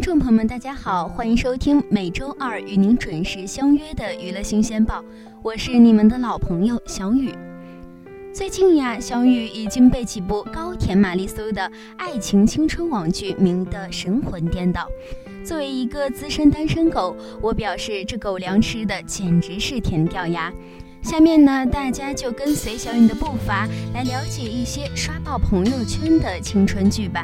听众朋友们，大家好，欢迎收听每周二与您准时相约的娱乐新鲜报，我是你们的老朋友小雨。最近呀，小雨已经被几部高甜玛丽苏的爱情青春网剧迷得神魂颠倒。作为一个资深单身狗，我表示这狗粮吃的简直是甜掉牙。下面呢，大家就跟随小雨的步伐来了解一些刷爆朋友圈的青春剧吧。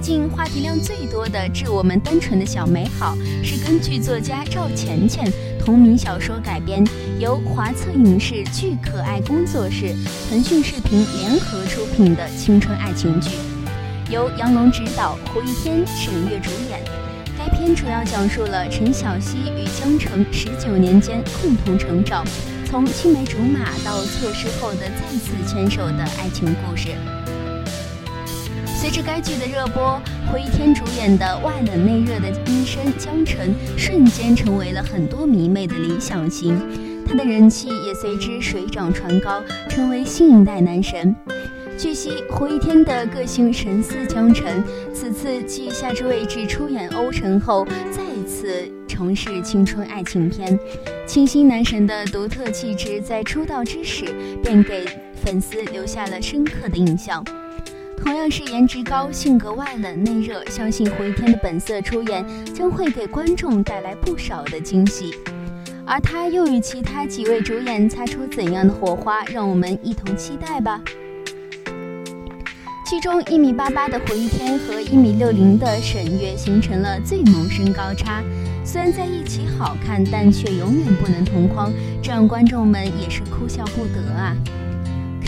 近话题量最多的《致我们单纯的小美好》是根据作家赵钱钱同名小说改编，由华策影视剧可爱工作室、腾讯视频联合出品的青春爱情剧，由杨龙执导，胡一天、沈月主演。该片主要讲述了陈小希与江澄十九年间共同成长，从青梅竹马到错失后的再次牵手的爱情故事。随着该剧的热播，胡一天主演的外冷内热的医生江澄瞬间成为了很多迷妹的理想型，他的人气也随之水涨船高，成为新一代男神。据悉，胡一天的个性神似江澄，此次继夏之未至出演欧辰后，再次尝试青春爱情片。清新男神的独特气质，在出道之时便给粉丝留下了深刻的印象。同样是颜值高、性格外冷内热，相信胡一天的本色出演将会给观众带来不少的惊喜。而他又与其他几位主演擦出怎样的火花，让我们一同期待吧。剧中一米八八的胡一天和一米六零的沈月形成了最萌身高差，虽然在一起好看，但却永远不能同框，这让观众们也是哭笑不得啊。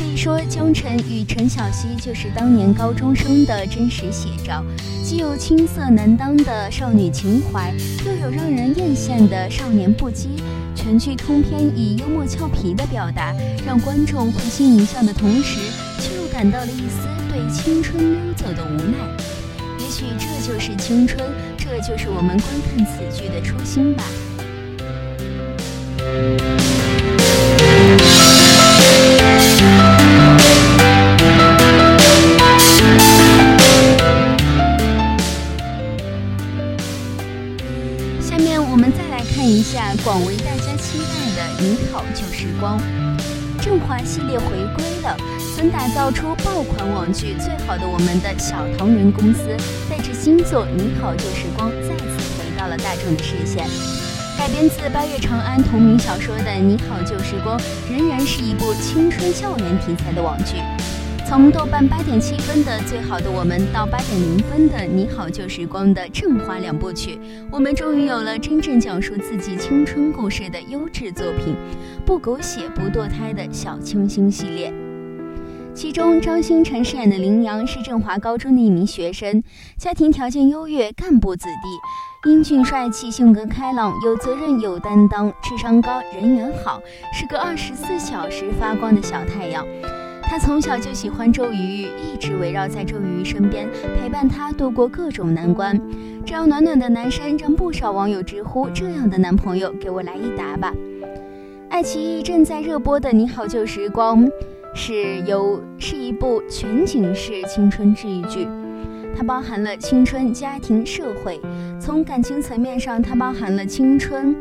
可以说，江澄与陈小希就是当年高中生的真实写照，既有青涩难当的少女情怀，又有让人艳羡的少年不羁，全剧通篇以幽默俏皮的表达，让观众会心一笑的同时，却又感到了一丝对青春溜走的无奈。也许这就是青春，这就是我们观看此剧的初心吧。下面我们再来看一下广为大家期待的《你好旧时光》，振华系列回归了。曾打造出爆款网剧《最好的我们》的小唐人公司，带着新作《你好旧时光》再次回到了大众的视线。改编自八月长安同名小说的《你好旧时光》，仍然是一部青春校园题材的网剧。从豆瓣八点七分的《最好的我们》到八点零分的《你好旧时光》的振华两部曲，我们终于有了真正讲述自己青春故事的优质作品，不狗血不堕胎的小清新系列。其中，张新成饰演的林阳是振华高中的一名学生，家庭条件优越，干部子弟，英俊帅气，性格开朗，有责任有担当，智商高，人缘好，是个二十四小时发光的小太阳。他从小就喜欢周瑜，一直围绕在周瑜身边，陪伴他度过各种难关。这样暖暖的男生，让不少网友直呼：“这样的男朋友，给我来一打吧！”爱奇艺正在热播的《你好旧时光》。是由是一部全景式青春治愈剧，它包含了青春、家庭、社会。从感情层面上，它包含了青春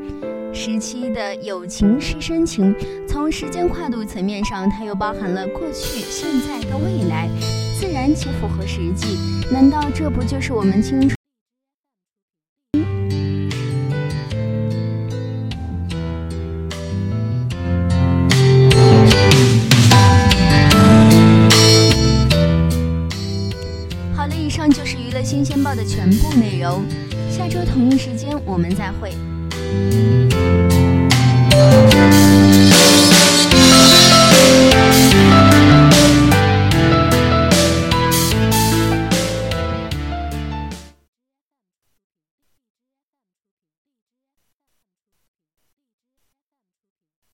时期的友情是深情，从时间跨度层面上，它又包含了过去、现在到未来，自然且符合实际。难道这不就是我们青春？好了，以上就是娱乐新鲜报的全部内容，下周同一时间我们再会。Música